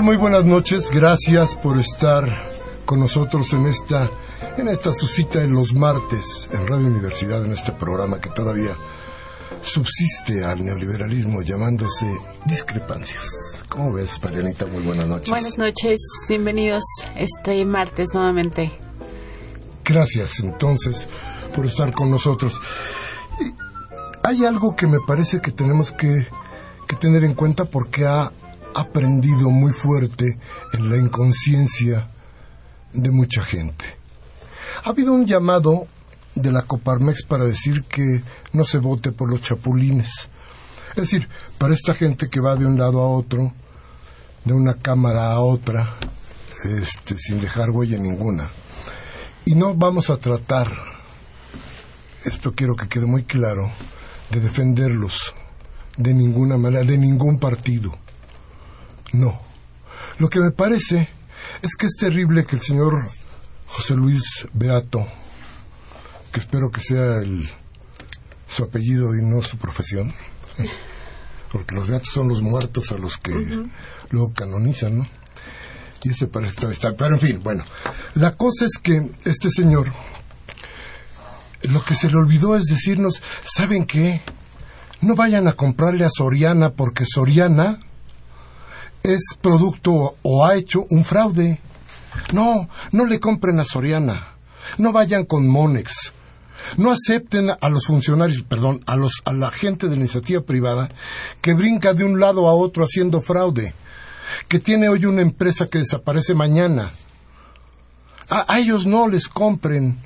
Tal? Muy buenas noches. Gracias por estar con nosotros en esta, en esta su cita en los martes en Radio Universidad, en este programa que todavía subsiste al neoliberalismo llamándose discrepancias. ¿Cómo ves, Marianita? Muy buenas noches. Buenas noches, bienvenidos este martes nuevamente. Gracias entonces por estar con nosotros. hay algo que me parece que tenemos que, que tener en cuenta porque ha aprendido muy fuerte en la inconsciencia de mucha gente. Ha habido un llamado de la Coparmex para decir que no se vote por los chapulines. Es decir, para esta gente que va de un lado a otro, de una cámara a otra, este, sin dejar huella ninguna. Y no vamos a tratar, esto quiero que quede muy claro, de defenderlos de ninguna manera, de ningún partido. No. Lo que me parece es que es terrible que el señor José Luis Beato, que espero que sea el, su apellido y no su profesión, porque los beatos son los muertos a los que luego canonizan, ¿no? Y ese parece que está. Pero en fin, bueno, la cosa es que este señor, lo que se le olvidó es decirnos, ¿saben qué? No vayan a comprarle a Soriana porque Soriana es producto o ha hecho un fraude. No, no le compren a Soriana. No vayan con Monex. No acepten a los funcionarios, perdón, a, los, a la gente de la iniciativa privada que brinca de un lado a otro haciendo fraude, que tiene hoy una empresa que desaparece mañana. A, a ellos no les compren.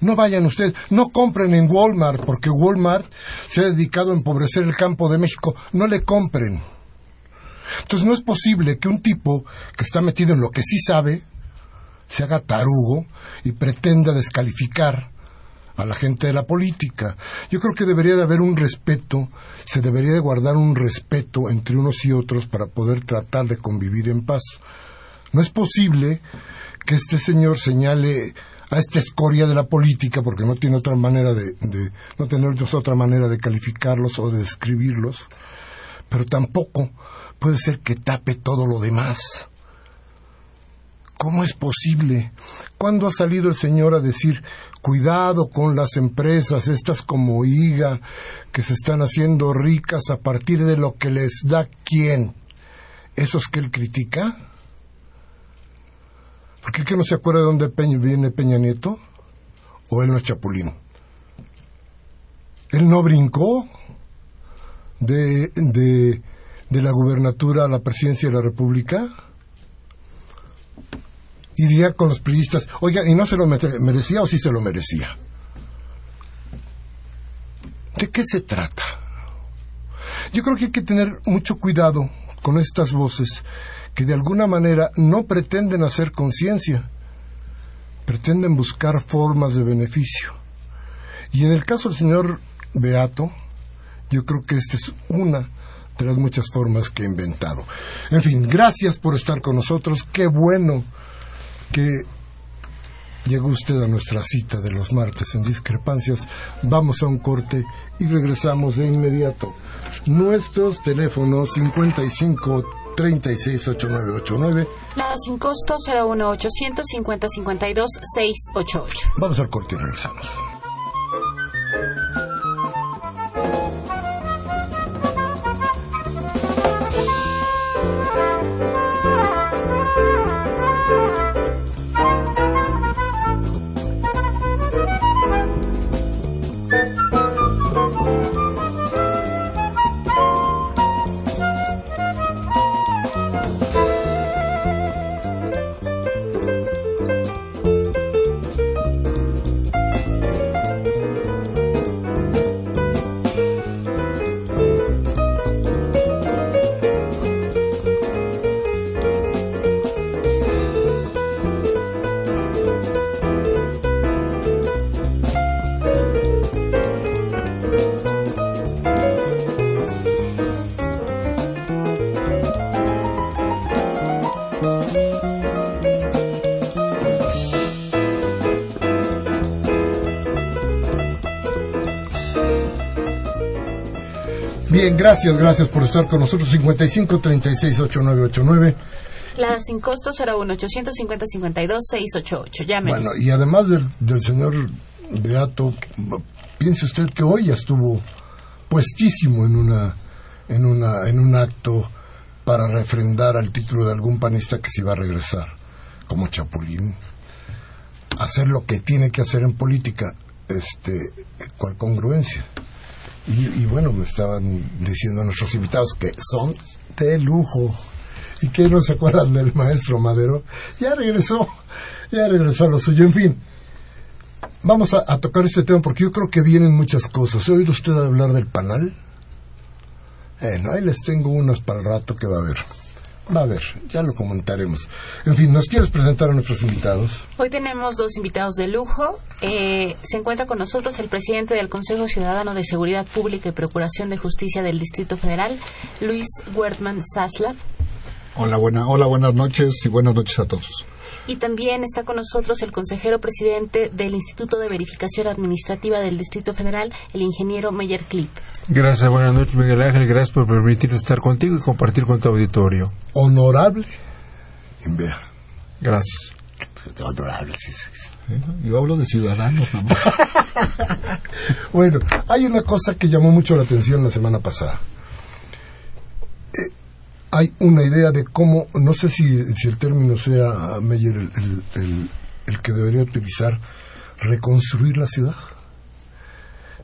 No vayan ustedes, no compren en Walmart, porque Walmart se ha dedicado a empobrecer el campo de México. No le compren. Entonces no es posible que un tipo que está metido en lo que sí sabe se haga tarugo y pretenda descalificar a la gente de la política. Yo creo que debería de haber un respeto, se debería de guardar un respeto entre unos y otros para poder tratar de convivir en paz. No es posible que este señor señale a esta escoria de la política, porque no tiene otra manera de, de no tener otra manera de calificarlos o de describirlos, pero tampoco puede ser que tape todo lo demás. ¿Cómo es posible? ¿Cuándo ha salido el Señor a decir, cuidado con las empresas, estas como IGA, que se están haciendo ricas a partir de lo que les da quién? ¿Esos que él critica? ¿Por qué que no se acuerda de dónde viene Peña Nieto? ¿O él no es Chapulín? ¿Él no brincó de, de de la gubernatura a la presidencia de la República? Iría con los priistas, oiga, ¿y no se lo merecía o sí se lo merecía? ¿De qué se trata? Yo creo que hay que tener mucho cuidado con estas voces que de alguna manera no pretenden hacer conciencia, pretenden buscar formas de beneficio. Y en el caso del señor Beato, yo creo que esta es una de las muchas formas que he inventado. En fin, gracias por estar con nosotros. Qué bueno que llegó usted a nuestra cita de los martes en discrepancias. Vamos a un corte y regresamos de inmediato. Nuestros teléfonos 55 36 8989. Nada sin costo 01 800 50 52 688. Vamos al corte y regresamos. Gracias, gracias por estar con nosotros. 55 36 8989. La sin costo 01 850 52 688. Llámenos. Bueno, y además del, del señor Beato, piense usted que hoy ya estuvo puestísimo en una en una en un acto para refrendar al título de algún panista que se iba a regresar como Chapulín hacer lo que tiene que hacer en política este cuál congruencia y, y bueno me estaban diciendo nuestros invitados que son de lujo y que no se acuerdan del maestro Madero ya regresó ya regresó a lo suyo en fin vamos a, a, tocar este tema porque yo creo que vienen muchas cosas. ¿Ha oído usted hablar del panal? Bueno, ahí les tengo unas para el rato que va a haber. Va a ver, ya lo comentaremos. En fin, ¿nos quieres presentar a nuestros invitados? Hoy tenemos dos invitados de lujo. Eh, se encuentra con nosotros el presidente del Consejo Ciudadano de Seguridad Pública y Procuración de Justicia del Distrito Federal, Luis Wertman Sasla. Hola, buena, hola, buenas noches y buenas noches a todos. Y también está con nosotros el consejero presidente del Instituto de Verificación Administrativa del Distrito Federal, el ingeniero Meyer Clip. Gracias, buenas noches, Miguel Ángel. Gracias por permitirnos estar contigo y compartir con tu auditorio. Honorable. Vea. Gracias. Honorable, sí, sí. Yo hablo de ciudadanos, mamá. bueno, hay una cosa que llamó mucho la atención la semana pasada hay una idea de cómo, no sé si, el término sea, Meyer, el, que debería utilizar, reconstruir la ciudad.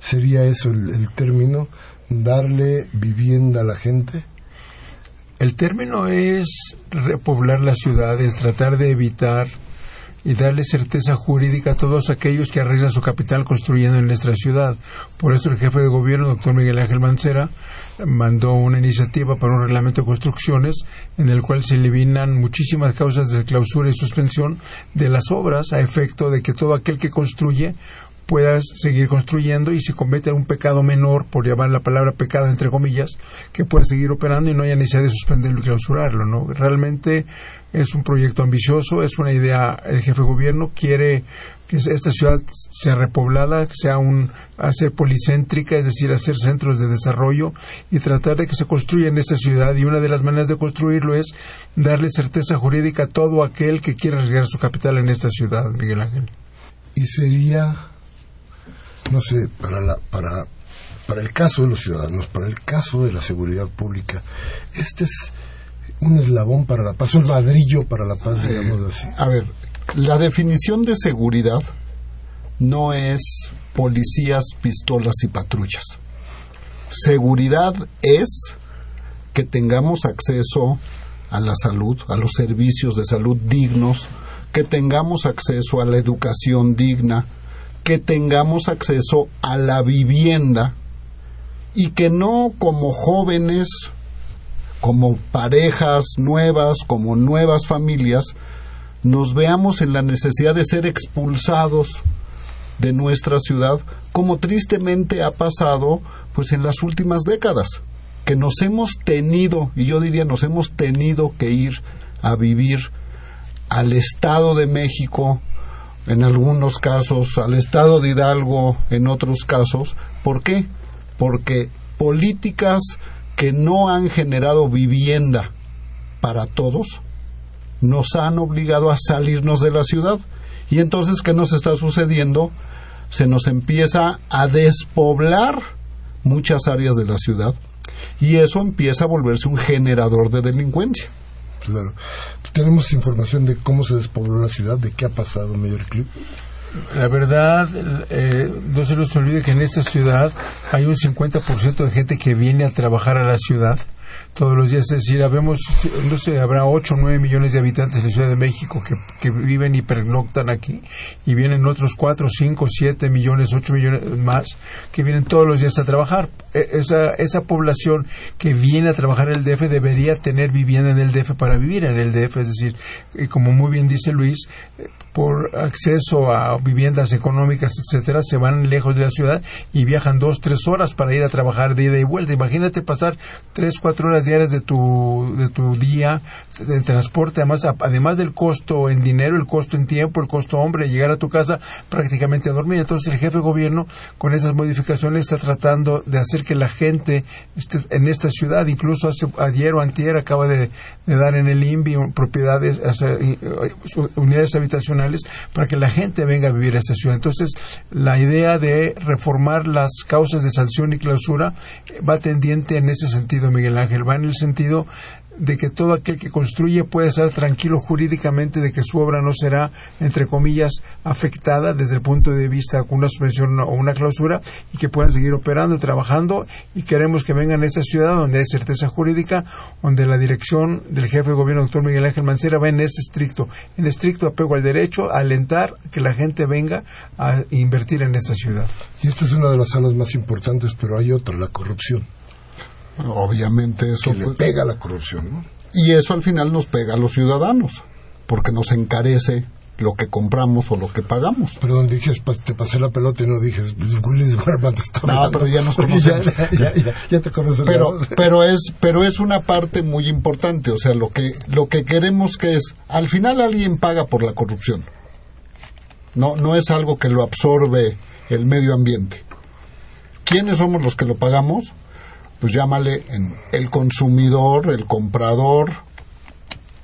¿Sería eso el, término? ¿Darle vivienda a la gente? El término es repoblar la ciudad, es tratar de evitar y darle certeza jurídica a todos aquellos que arreglan su capital construyendo en nuestra ciudad. Por eso el jefe de gobierno, doctor Miguel Ángel Mancera, mandó una iniciativa para un reglamento de construcciones en el cual se eliminan muchísimas causas de clausura y suspensión de las obras a efecto de que todo aquel que construye pueda seguir construyendo y si comete un pecado menor, por llamar la palabra pecado entre comillas, que pueda seguir operando y no haya necesidad de suspenderlo y clausurarlo. ¿no? Realmente es un proyecto ambicioso, es una idea, el jefe de gobierno quiere que esta ciudad sea repoblada, que sea un, hacer policéntrica, es decir, hacer centros de desarrollo y tratar de que se construya en esta ciudad. Y una de las maneras de construirlo es darle certeza jurídica a todo aquel que quiera arriesgar su capital en esta ciudad, Miguel Ángel. Y sería, no sé, para, la, para, para el caso de los ciudadanos, para el caso de la seguridad pública, este es un eslabón para la paz, un ladrillo para la paz, digamos así. A ver, la definición de seguridad no es policías, pistolas y patrullas. Seguridad es que tengamos acceso a la salud, a los servicios de salud dignos, que tengamos acceso a la educación digna, que tengamos acceso a la vivienda y que no como jóvenes, como parejas nuevas, como nuevas familias, nos veamos en la necesidad de ser expulsados de nuestra ciudad, como tristemente ha pasado pues en las últimas décadas, que nos hemos tenido, y yo diría nos hemos tenido que ir a vivir al Estado de México, en algunos casos, al Estado de Hidalgo, en otros casos. ¿Por qué? Porque políticas que no han generado vivienda para todos, nos han obligado a salirnos de la ciudad. Y entonces, ¿qué nos está sucediendo? Se nos empieza a despoblar muchas áreas de la ciudad y eso empieza a volverse un generador de delincuencia. Claro. ¿Tenemos información de cómo se despobló la ciudad? ¿De qué ha pasado, Mayor Clip? La verdad, eh, no se nos olvide que en esta ciudad hay un 50% de gente que viene a trabajar a la ciudad todos los días. Es decir, habemos, no sé, habrá 8 o 9 millones de habitantes en la Ciudad de México que, que viven y pernoctan aquí y vienen otros 4, 5, 7 millones, 8 millones más que vienen todos los días a trabajar. E, esa, esa población que viene a trabajar en el DF debería tener vivienda en el DF para vivir en el DF. Es decir, y como muy bien dice Luis, por acceso a viviendas económicas, etcétera, se van lejos de la ciudad y viajan dos, tres horas para ir a trabajar de ida y vuelta. Imagínate pasar tres, cuatro horas horas diarias de tu, de tu día de transporte, además, además del costo en dinero, el costo en tiempo, el costo hombre, llegar a tu casa prácticamente a dormir. Entonces el jefe de gobierno con esas modificaciones está tratando de hacer que la gente en esta ciudad, incluso hace, ayer o antier acaba de, dar en el INVI propiedades, unidades habitacionales para que la gente venga a vivir a esta ciudad. Entonces la idea de reformar las causas de sanción y clausura va tendiente en ese sentido, Miguel Ángel, en el sentido de que todo aquel que construye puede estar tranquilo jurídicamente de que su obra no será, entre comillas, afectada desde el punto de vista con una suspensión o una clausura y que puedan seguir operando trabajando y queremos que vengan a esta ciudad donde hay certeza jurídica, donde la dirección del jefe de gobierno, doctor Miguel Ángel Mancera, va en este estricto, en estricto apego al derecho, alentar que la gente venga a invertir en esta ciudad. Y esta es una de las salas más importantes, pero hay otra, la corrupción. Obviamente eso que le pega la corrupción, ¿no? Y eso al final nos pega a los ciudadanos, porque nos encarece lo que compramos o lo que pagamos. Perdón, dije, te pasé la pelota y no dije, Willis Warman está No, pero ya nos conocemos. ya, ya, ya, te conoces. Pero, pero, es, pero es una parte muy importante, o sea, lo que, lo que queremos que es, al final alguien paga por la corrupción. No, no es algo que lo absorbe el medio ambiente. ¿Quiénes somos los que lo pagamos? Pues llámale el consumidor, el comprador,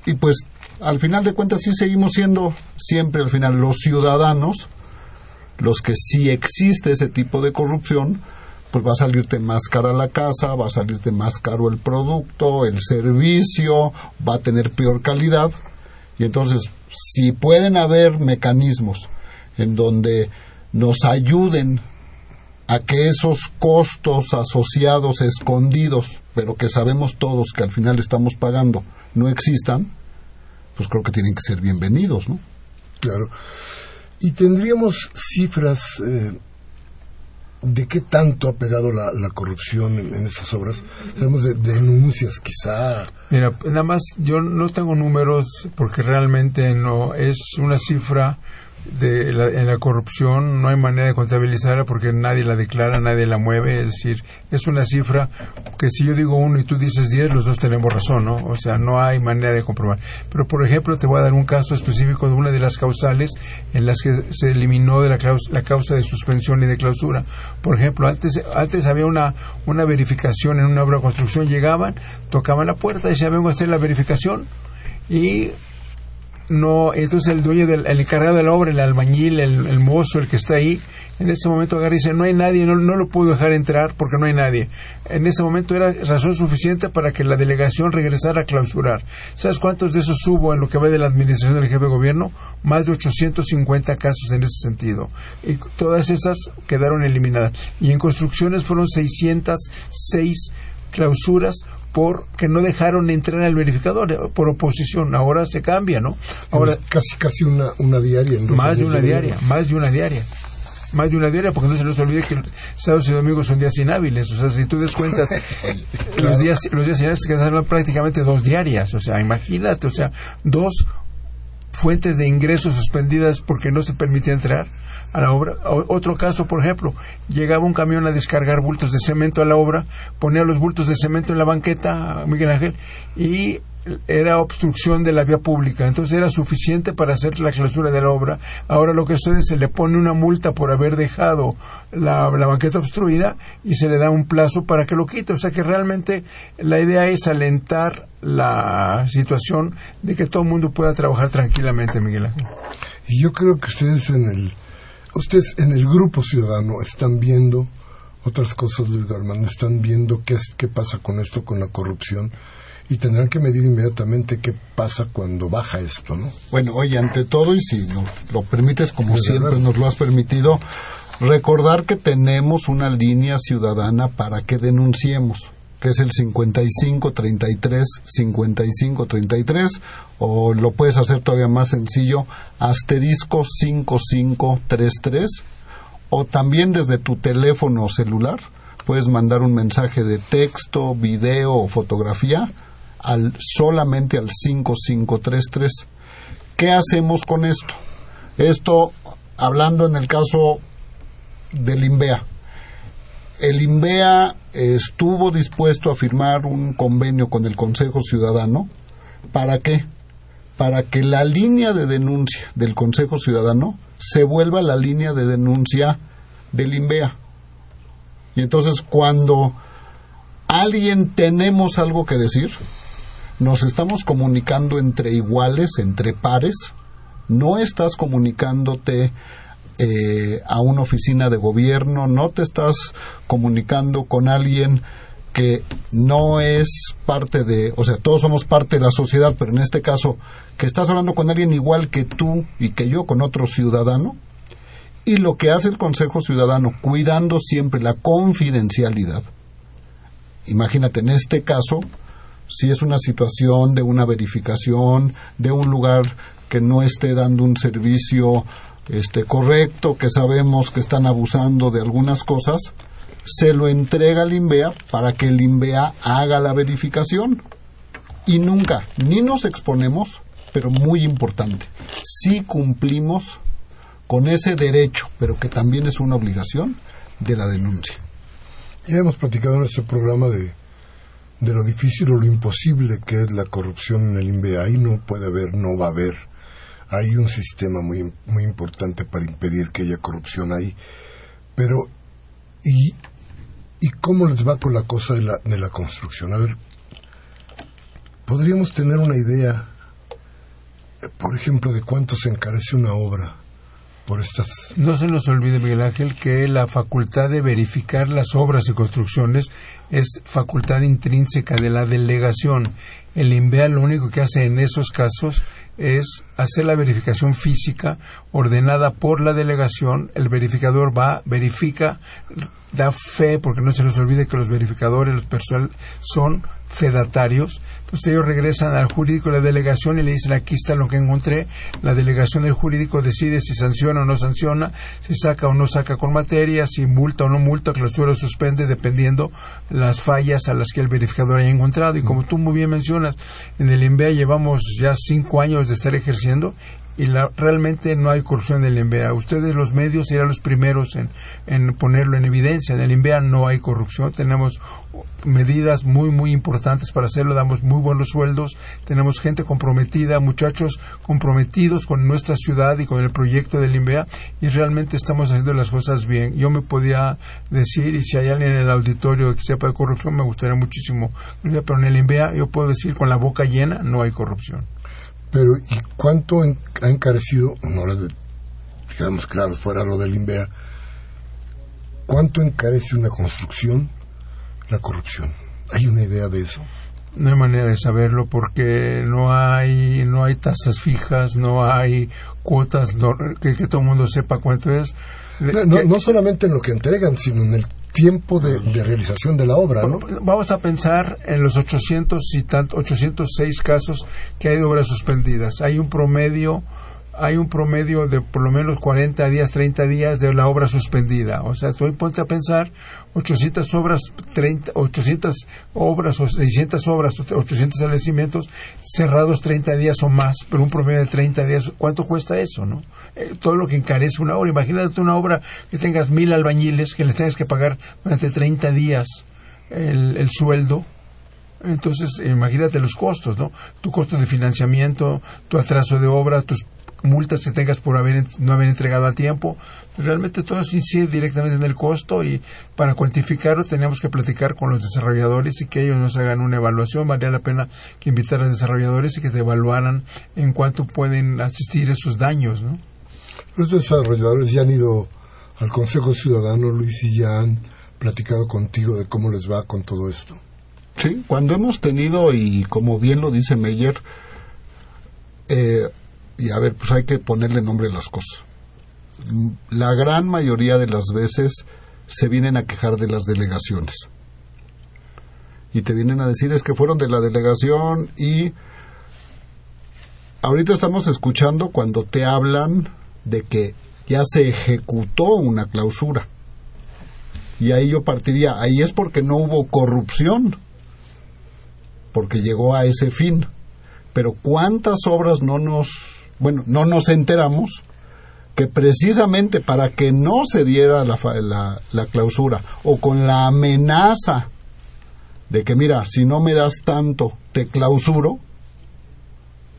y pues al final de cuentas sí seguimos siendo siempre al final los ciudadanos los que si existe ese tipo de corrupción, pues va a salirte más cara la casa, va a salirte más caro el producto, el servicio, va a tener peor calidad. Y entonces, si pueden haber mecanismos en donde nos ayuden a que esos costos asociados escondidos, pero que sabemos todos que al final estamos pagando, no existan, pues creo que tienen que ser bienvenidos, ¿no? Claro. Y tendríamos cifras eh, de qué tanto ha pegado la, corrupción en, en, estas obras. Tenemos de, denuncias, quizá. Mira, nada más, yo no tengo números porque realmente no es una cifra de la, en la corrupción no hay manera de contabilizarla porque nadie la declara, nadie la mueve, es decir, es una cifra que si yo digo uno y tú dices diez, los dos tenemos razón, ¿no? O sea, no hay manera de comprobar. Pero, por ejemplo, te voy a dar un caso específico de una de las causales en las que se eliminó de la, la causa de suspensión y de clausura. Por ejemplo, antes, antes había una, una verificación en una obra de construcción, llegaban, tocaban la puerta, y decían, vengo a hacer la verificación y no, entonces el dueño del el encargado de la obra, el albañil, el, mozo, el que está ahí, en este momento agarra y dice, no hay nadie, no, no lo puedo dejar entrar porque no hay nadie. En ese momento era razón suficiente para que la delegación regresara a clausurar. ¿Sabes cuántos de esos hubo en lo que va de la administración del jefe de gobierno? Más de 850 casos en ese sentido. Y todas esas quedaron eliminadas. Y en construcciones fueron 606 clausuras porque no dejaron entrar al verificador eh, por oposición. Ahora se cambia, ¿no? Ahora casi casi una, una diaria. más de una diaria, más de una diaria. Más de una diaria, porque no se nos olvide que sábados y domingos son días inhábiles. O sea, si tú descuentas los días los días inhábiles quedan prácticamente dos diarias. O sea, imagínate, o sea, dos fuentes de ingresos suspendidas porque no se permite entrar a la obra. otro caso, por ejemplo, llegaba un camión a descargar bultos de cemento a la obra, ponía los bultos de cemento en la banqueta, Miguel Ángel, y era obstrucción de la vía pública, entonces era suficiente para hacer la clausura de la obra. Ahora lo que sucede se le pone una multa por haber dejado la, la, banqueta obstruida y se le da un plazo para que lo quite. O sea que realmente la idea es alentar la situación de que todo el mundo pueda trabajar tranquilamente, Miguel Ángel. Y yo creo que ustedes en el ustedes en el grupo ciudadano están viendo otras cosas, Luis Garman, están viendo qué, es, qué pasa con esto, con la corrupción, y tendrán que medir inmediatamente qué pasa cuando baja esto, ¿no? Bueno, oye, ante todo, y si nos lo permites, como siempre nos lo has permitido, recordar que tenemos una línea ciudadana para que denunciemos que es el 5533 5533 o lo puedes hacer todavía más sencillo asterisco 5533 o también desde tu teléfono celular puedes mandar un mensaje de texto, video o fotografía al solamente al 5533. ¿Qué hacemos con esto? Esto hablando en el caso del INVEA el INVEA estuvo dispuesto a firmar un convenio con el Consejo Ciudadano. ¿Para qué? Para que la línea de denuncia del Consejo Ciudadano se vuelva la línea de denuncia del INVEA. Y entonces cuando alguien tenemos algo que decir, nos estamos comunicando entre iguales, entre pares, no estás comunicándote eh, a una oficina de gobierno, no te estás comunicando con alguien que no es parte de, o sea, todos somos parte de la sociedad, pero en este caso, que estás hablando con alguien igual que tú y que yo, con otro ciudadano, y lo que hace el Consejo Ciudadano, cuidando siempre la confidencialidad. Imagínate, en este caso, si es una situación de una verificación, de un lugar que no esté dando un servicio este, correcto, que sabemos que están abusando de algunas cosas, se lo entrega al INVEA para que el INVEA haga la verificación. Y nunca, ni nos exponemos, pero muy importante, si cumplimos con ese derecho, pero que también es una obligación, de la denuncia. Ya hemos platicado en este programa de, de lo difícil o lo imposible que es la corrupción en el INVEA. Ahí no puede haber, no va a haber hay un sistema muy, muy importante para impedir que haya corrupción ahí. Pero, ¿y, ¿y cómo les va con la cosa de la, de la construcción? A ver, podríamos tener una idea, por ejemplo, de cuánto se encarece una obra por estas. No se nos olvide, Miguel Ángel, que la facultad de verificar las obras y construcciones es facultad intrínseca de la delegación. El INVEA lo único que hace en esos casos es hacer la verificación física ordenada por la delegación. El verificador va, verifica, da fe, porque no se nos olvide que los verificadores, los personal, son fedatarios. Entonces ellos regresan al jurídico de la delegación y le dicen aquí está lo que encontré. La delegación del jurídico decide si sanciona o no sanciona, si saca o no saca con materia, si multa o no multa, los suelo suspende dependiendo las fallas a las que el verificador haya encontrado. Y como tú muy bien mencionas, en el INVEA llevamos ya cinco años de estar ejerciendo y realmente no hay corrupción en el INVEA. Ustedes, los medios, serán los primeros en, en, ponerlo en evidencia. En el INVEA no hay corrupción. Tenemos medidas muy, muy importantes para hacerlo. Damos muy buenos sueldos. Tenemos gente comprometida, muchachos comprometidos con nuestra ciudad y con el proyecto del INVEA. Y realmente estamos haciendo las cosas bien. Yo me podía decir, y si hay alguien en el auditorio que sepa de corrupción, me gustaría muchísimo. Pero en el INVEA yo puedo decir con la boca llena, no hay corrupción. Pero, ¿y cuánto ha encarecido, no digamos claro, fuera lo del INVEA, cuánto encarece una construcción la corrupción? ¿Hay una idea de eso? No hay manera de saberlo porque no hay no hay tasas fijas, no hay cuotas que, que todo el mundo sepa cuánto es. No, no, solamente en lo que entregan, sino en el tiempo de, realización de la obra, ¿no? Vamos a pensar en los 800 y tanto, 806 casos que hay de obras suspendidas. Hay un promedio hay un promedio de por lo menos 40 días, 30 días de la obra suspendida. O sea, tú ponte a pensar 800 obras, 30, 800 obras o 600 obras, 800 establecimientos cerrados 30 días o más, pero un promedio de 30 días. ¿Cuánto cuesta eso, no? Eh, todo lo que encarece una obra. Imagínate una obra que tengas mil albañiles que les tengas que pagar durante 30 días el, el sueldo entonces, imagínate los costos, ¿no? Tu costo de financiamiento, tu atraso de obra, tus multas que tengas por haber, no haber entregado a tiempo. Realmente todo eso incide directamente en el costo y para cuantificarlo tenemos que platicar con los desarrolladores y que ellos nos hagan una evaluación. Valdría la pena que invitar a los desarrolladores y que te evaluaran en cuánto pueden asistir esos daños. ¿no? Los desarrolladores ya han ido al Consejo Ciudadano, Luis, y ya han platicado contigo de cómo les va con todo esto. Sí, cuando hemos tenido, y como bien lo dice Meyer, eh, y a ver, pues hay que ponerle nombre a las cosas. La gran mayoría de las veces se vienen a quejar de las delegaciones. Y te vienen a decir es que fueron de la delegación y ahorita estamos escuchando cuando te hablan de que ya se ejecutó una clausura. Y ahí yo partiría, ahí es porque no hubo corrupción, porque llegó a ese fin. Pero ¿cuántas obras no nos bueno, no nos enteramos que precisamente para que no se diera la, la, la clausura o con la amenaza de que mira, si no me das tanto, te clausuro,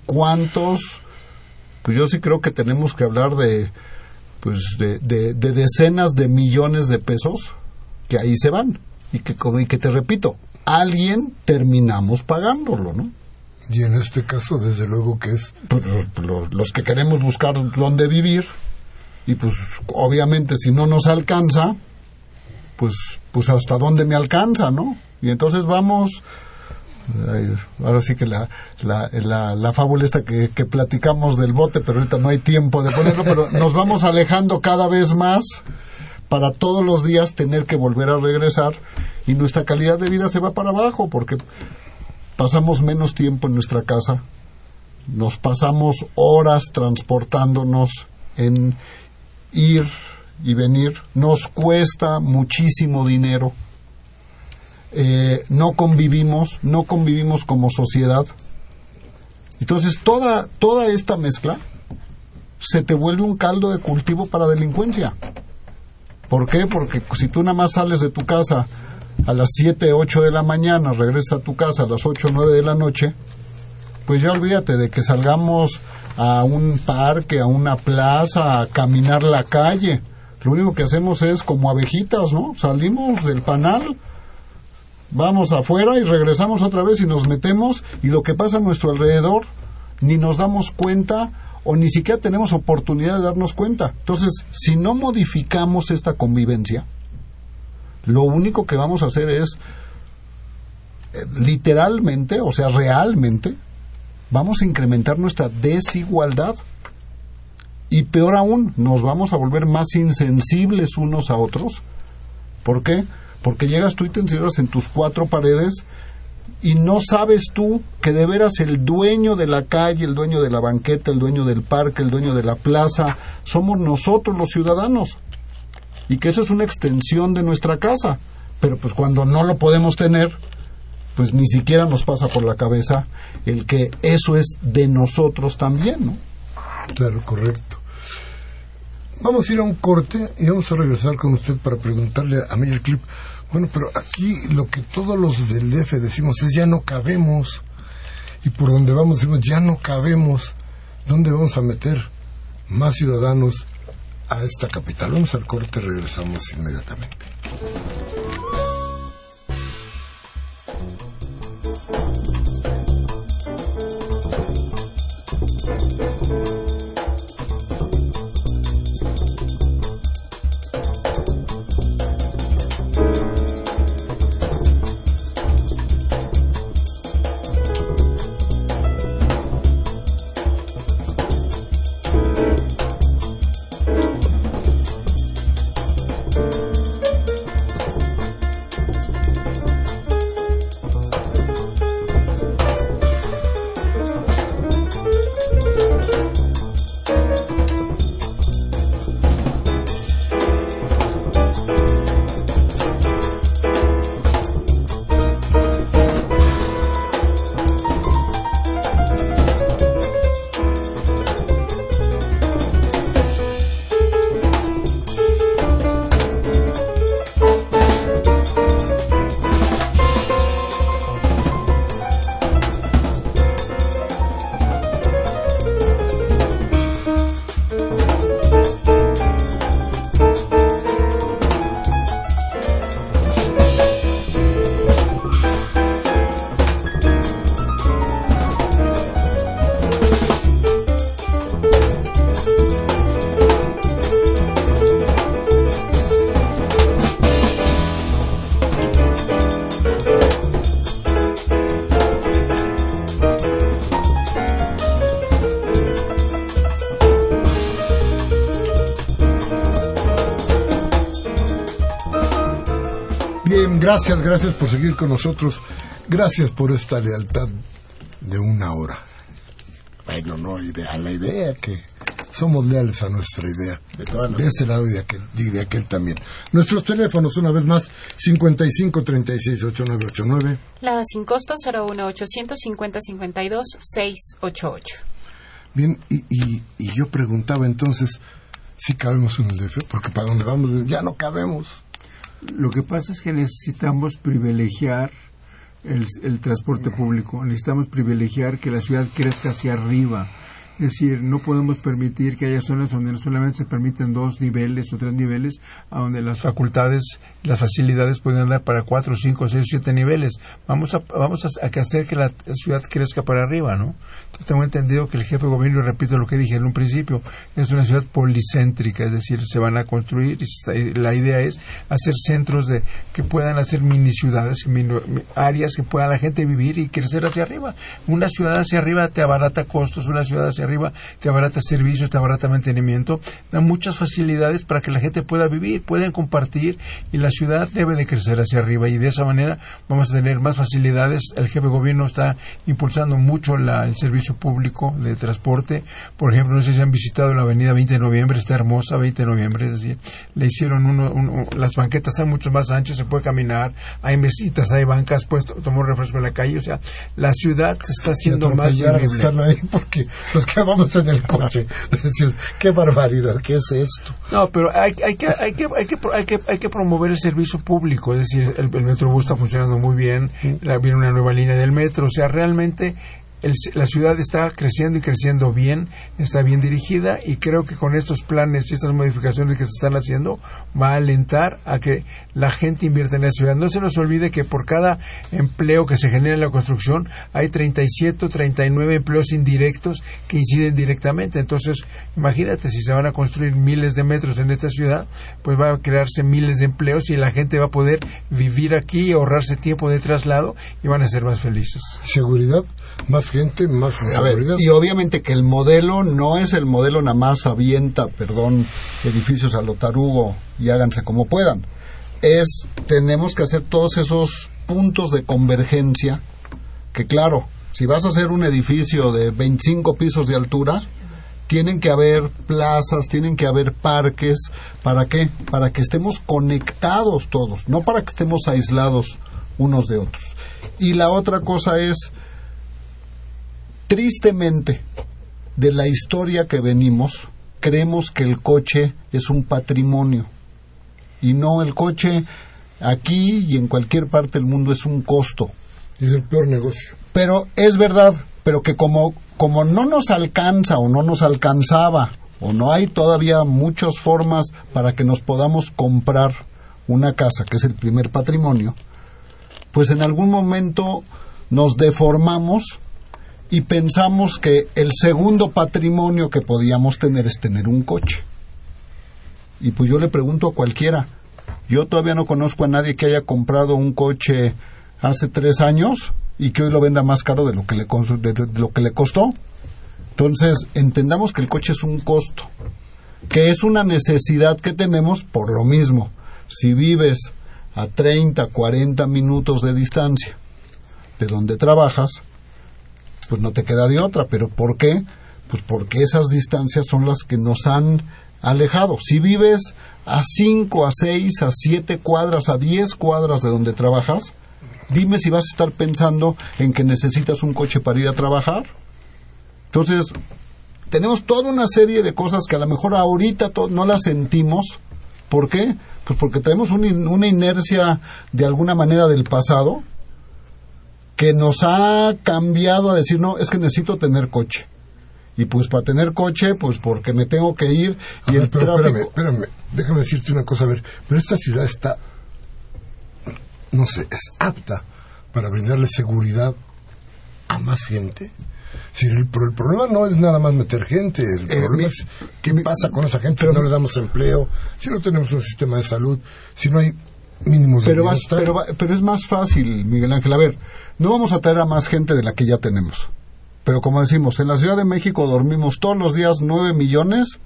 ¿cuántos? Pues yo sí creo que tenemos que hablar de, pues de, de, de decenas de millones de pesos que ahí se van y que, y que te repito, alguien terminamos pagándolo, ¿no? Y en este caso, desde luego que es... Pues, los, los que queremos buscar dónde vivir y pues obviamente si no nos alcanza, pues, pues hasta dónde me alcanza, ¿no? Y entonces vamos, ahora sí que la, la, la, la fábula esta que, que platicamos del bote, pero ahorita no hay tiempo de ponerlo, pero nos vamos alejando cada vez más para todos los días tener que volver a regresar y nuestra calidad de vida se va para abajo porque pasamos menos tiempo en nuestra casa, nos pasamos horas transportándonos en ir y venir, nos cuesta muchísimo dinero, eh, no convivimos, no convivimos como sociedad. Entonces toda, toda esta mezcla se te vuelve un caldo de cultivo para delincuencia. ¿Por qué? Porque si tú nada más sales de tu casa a las 7, 8 de la mañana, regresas a tu casa a las 8, 9 de la noche, pues ya olvídate de que salgamos a un parque, a una plaza, a caminar la calle. Lo único que hacemos es como abejitas, ¿no? Salimos del panal, vamos afuera y regresamos otra vez y nos metemos y lo que pasa a nuestro alrededor ni nos damos cuenta o ni siquiera tenemos oportunidad de darnos cuenta. Entonces, si no modificamos esta convivencia, lo único que vamos a hacer es eh, literalmente, o sea, realmente, vamos a incrementar nuestra desigualdad. Y peor aún, nos vamos a volver más insensibles unos a otros. ¿Por qué? Porque llegas tú y te encierras en tus cuatro paredes y no sabes tú que de veras el dueño de la calle, el dueño de la banqueta, el dueño del parque, el dueño de la plaza, somos nosotros los ciudadanos. Y que eso es una extensión de nuestra casa. Pero pues cuando no lo podemos tener, pues ni siquiera nos pasa por la cabeza el que eso es de nosotros también, ¿no? Claro, correcto. Vamos a ir a un corte y vamos a regresar con usted para preguntarle a Meyer Clip. Bueno, pero aquí lo que todos los del DF decimos es ya no cabemos. Y por donde vamos decimos ya no cabemos. ¿Dónde vamos a meter más ciudadanos a esta capital? Vamos al corte regresamos inmediatamente. Gracias, gracias por seguir con nosotros. Gracias por esta lealtad de una hora. Bueno, no, idea, la idea que somos leales a nuestra idea. De, este lado y de aquel, y de aquel también. Nuestros teléfonos, una vez más, 55 36 8989. La sin costo 01 850 52 688. Bien, y, y, y yo preguntaba entonces, sí cabemos en el DF, porque para donde vamos ya no cabemos. Lo que pasa es que necesitamos privilegiar el, el transporte público, necesitamos privilegiar que la ciudad crezca hacia arriba es decir, no podemos permitir que haya zonas donde solamente se permiten dos niveles o tres niveles, a donde las facultades, las facilidades pueden dar para cuatro, cinco, seis, siete niveles. Vamos a, vamos a, hacer que la ciudad crezca para arriba, ¿no? Entonces, tengo entendido que el jefe de gobierno, repito lo que dije en un principio, es una ciudad policéntrica, es decir, se van a construir, y la idea es hacer centros de que puedan hacer mini ciudades, áreas que pueda la gente vivir y crecer hacia arriba. Una ciudad hacia arriba te abarata costos, una ciudad hacia arriba arriba, te abarata servicios, te abarata mantenimiento, da muchas facilidades para que la gente pueda vivir, pueden compartir y la ciudad debe de crecer hacia arriba y de esa manera vamos a tener más facilidades. El jefe de gobierno está impulsando mucho el servicio público de transporte. Por ejemplo, no sé si han visitado la avenida 20 de noviembre, está hermosa 20 de noviembre, es decir, le hicieron uno, las banquetas están mucho más anchas, se puede caminar, hay mesitas, hay bancas, puedes tomar refresco en la calle, o sea, la ciudad se está haciendo más vivible. porque los que vamos en el coche. qué barbaridad, ¿qué es esto? No, pero hay, hay, que, hay, que, hay, que, hay, que, hay que promover el servicio público, es decir, el, el Metrobús está funcionando muy bien, viene una nueva línea del metro, o sea, realmente la ciudad está creciendo y creciendo bien, está bien dirigida y creo que con estos planes y estas modificaciones que se están haciendo va a alentar a que la gente invierta en la ciudad. No se nos olvide que por cada empleo que se genera en la construcción hay 37 o 39 empleos indirectos que inciden directamente. Entonces, imagínate, si se van a construir miles de metros en esta ciudad, pues va a crearse miles de empleos y la gente va a poder vivir aquí, ahorrarse tiempo de traslado y van a ser más felices. Seguridad más gente, más y obviamente que el modelo no es el modelo nada más avienta, perdón, edificios a lo tarugo y háganse como puedan. Es, tenemos que hacer todos esos puntos de convergencia que claro, si vas a hacer un edificio de 25 pisos de altura, tienen que haber plazas, tienen que haber parques, ¿para qué? Para que estemos conectados todos, no para que estemos aislados unos de otros. Y la otra cosa es Tristemente, de la historia que venimos, creemos que el coche es un patrimonio. Y no, el coche aquí y en cualquier parte del mundo es un costo. Es el peor negocio. Pero es verdad, pero que como, como no nos alcanza o no nos alcanzaba, o no hay todavía muchas formas para que nos podamos comprar una casa, que es el primer patrimonio, pues en algún momento nos deformamos y pensamos que el segundo patrimonio que podíamos tener es tener un coche. Y pues yo le pregunto a cualquiera, yo todavía no conozco a nadie que haya comprado un coche hace tres años y que hoy lo venda más caro de lo que le, de lo que le costó. Entonces, entendamos que el coche es un costo, que es una necesidad que tenemos por lo mismo. Si vives a 30, 40 minutos de distancia de donde trabajas, pues no te queda de otra. ¿Pero por qué? Pues porque esas distancias son las que nos han alejado. Si vives a 5, a 6, a 7 cuadras, a 10 cuadras de donde trabajas, dime si vas a estar pensando en que necesitas un coche para ir a trabajar. Entonces, tenemos toda una serie de cosas que a lo mejor ahorita no las sentimos. ¿Por qué? Pues porque tenemos una inercia de alguna manera del pasado que nos ha cambiado a decir, no, es que necesito tener coche. Y pues para tener coche, pues porque me tengo que ir y el pero Espérame, espérame, déjame decirte una cosa, a ver, pero esta ciudad está, no sé, es apta para brindarle seguridad a más gente. Si el, el, problema no es nada más meter gente, el eh, problema es qué pasa con esa gente si no le damos empleo, si no tenemos un sistema de salud, si no hay mínimos pero, pero, pero es más fácil, Miguel Ángel. A ver, no vamos a traer a más gente de la que ya tenemos. Pero como decimos, en la Ciudad de México dormimos todos los días 9 millones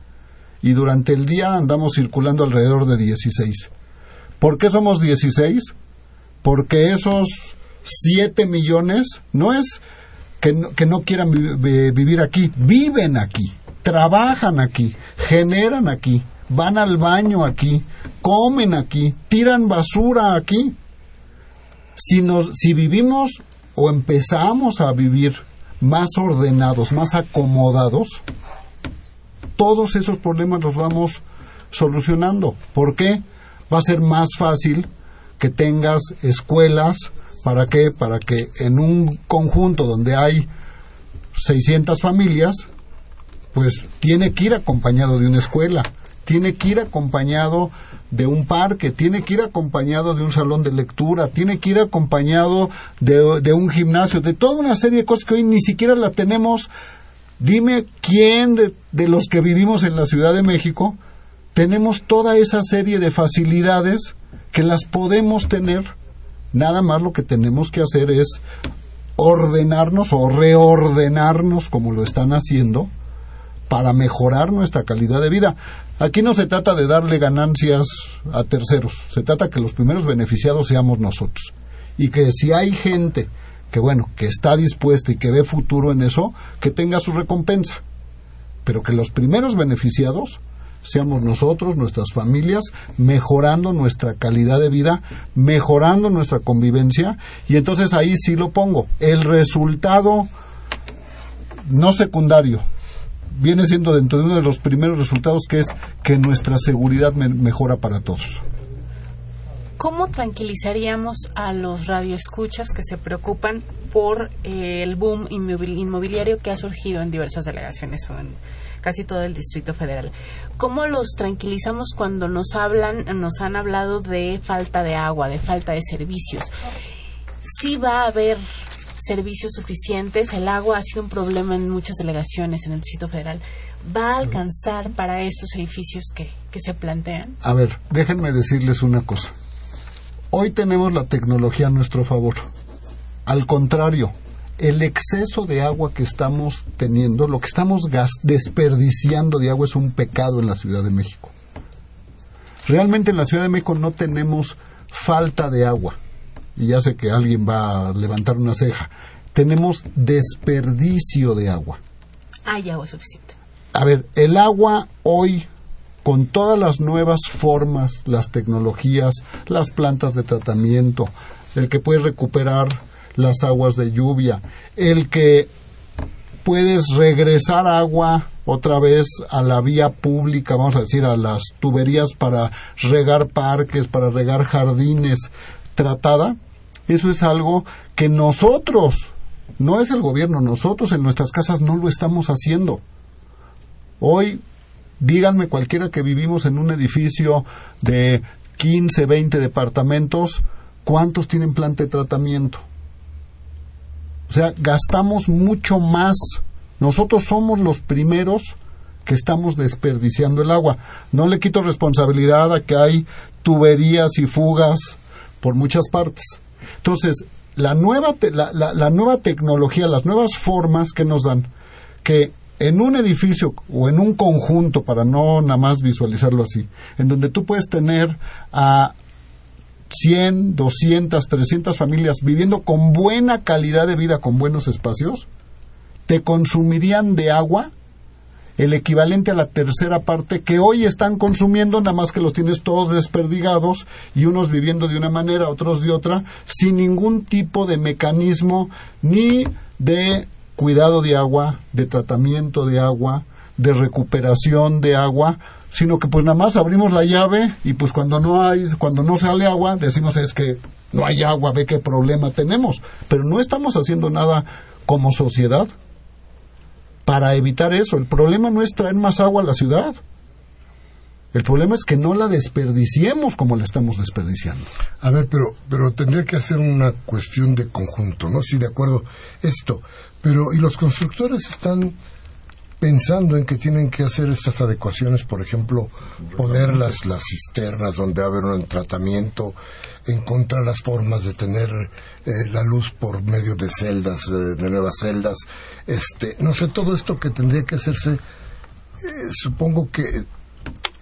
y durante el día andamos circulando alrededor de 16. ¿Por qué somos 16? Porque esos 7 millones no es que no, que no quieran vivir aquí, viven aquí, trabajan aquí, generan aquí, van al baño aquí, comen aquí, tiran basura aquí. Si, nos, si vivimos o empezamos a vivir más ordenados, más acomodados, todos esos problemas los vamos solucionando. ¿Por qué? Va a ser más fácil que tengas escuelas, ¿para qué? Para que en un conjunto donde hay 600 familias, pues tiene que ir acompañado de una escuela, tiene que ir acompañado de un parque, tiene que ir acompañado de un salón de lectura, tiene que ir acompañado de, un gimnasio, de toda una serie de cosas que hoy ni siquiera la tenemos. Dime quién de los que vivimos en la Ciudad de México tenemos toda esa serie de facilidades que las podemos tener. Nada más lo que tenemos que hacer es ordenarnos o reordenarnos como lo están haciendo para mejorar nuestra calidad de vida. Aquí no se trata de darle ganancias a terceros, se trata que los primeros beneficiados seamos nosotros. Y que si hay gente que, bueno, que está dispuesta y que ve futuro en eso, que tenga su recompensa. Pero que los primeros beneficiados seamos nosotros, nuestras familias, mejorando nuestra calidad de vida, mejorando nuestra convivencia, y entonces ahí sí lo pongo. El resultado no secundario viene siendo dentro de uno de los primeros resultados que es que nuestra seguridad mejora para todos. ¿Cómo tranquilizaríamos a los radioescuchas que se preocupan por eh, el boom inmobiliario que ha surgido en diversas delegaciones o en casi todo el Distrito Federal. ¿Cómo los tranquilizamos cuando nos hablan, nos han hablado de falta de agua, de falta de servicios? Sí va a haber servicios suficientes, el agua ha sido un problema en muchas delegaciones en el Distrito Federal. ¿Va a alcanzar para estos edificios que, que se plantean? A ver, déjenme decirles una cosa. Hoy tenemos la tecnología a nuestro favor. Al contrario, el exceso de agua que estamos teniendo, lo que estamos desperdiciando de agua es un pecado en la Ciudad de México. Realmente en la Ciudad de México no tenemos falta de agua. Y ya sé que alguien va a levantar una ceja. Tenemos desperdicio de agua. Hay agua suficiente. A ver, el agua hoy, con todas las nuevas formas, las tecnologías, las plantas de tratamiento, el que puede recuperar las aguas de lluvia, el que puedes regresar agua otra vez a la vía pública, vamos a decir, a las tuberías para regar parques, para regar jardines, tratada, eso es algo que nosotros, no es el gobierno, nosotros en nuestras casas no lo estamos haciendo. Hoy, díganme cualquiera que vivimos en un edificio de 15, 20 departamentos, ¿cuántos tienen planta de tratamiento? O sea, gastamos mucho más. Nosotros somos los primeros que estamos desperdiciando el agua. No le quito responsabilidad a que hay tuberías y fugas por muchas partes. Entonces, la nueva, la, la, nueva tecnología, las nuevas formas que nos dan, que en un edificio o en un conjunto, para no nada más visualizarlo así, en donde tú puedes tener a 100, 200, 300 familias viviendo con buena calidad de vida, con buenos espacios, te consumirían de agua el equivalente a la tercera parte que hoy están consumiendo, nada más que los tienes todos desperdigados y unos viviendo de una manera, otros de otra, sin ningún tipo de mecanismo ni de cuidado de agua, de tratamiento de agua, de recuperación de agua, sino que pues nada más abrimos la llave y pues cuando no hay, cuando no sale agua, decimos es que no hay agua, ve qué problema tenemos, pero no estamos haciendo nada como sociedad para evitar eso. El problema no es traer más agua a la ciudad. El problema es que no la desperdiciemos como la estamos desperdiciando. A ver, pero, pero tendría que hacer una cuestión de conjunto, ¿no? Sí, de acuerdo, esto. Pero, ¿y los constructores están pensando en que tienen que hacer estas adecuaciones, por ejemplo, poner las, las cisternas donde haber un tratamiento, encontrar las formas de tener eh, la luz por medio de celdas, de, nuevas celdas, este, no sé, todo esto que tendría que hacerse, eh, supongo que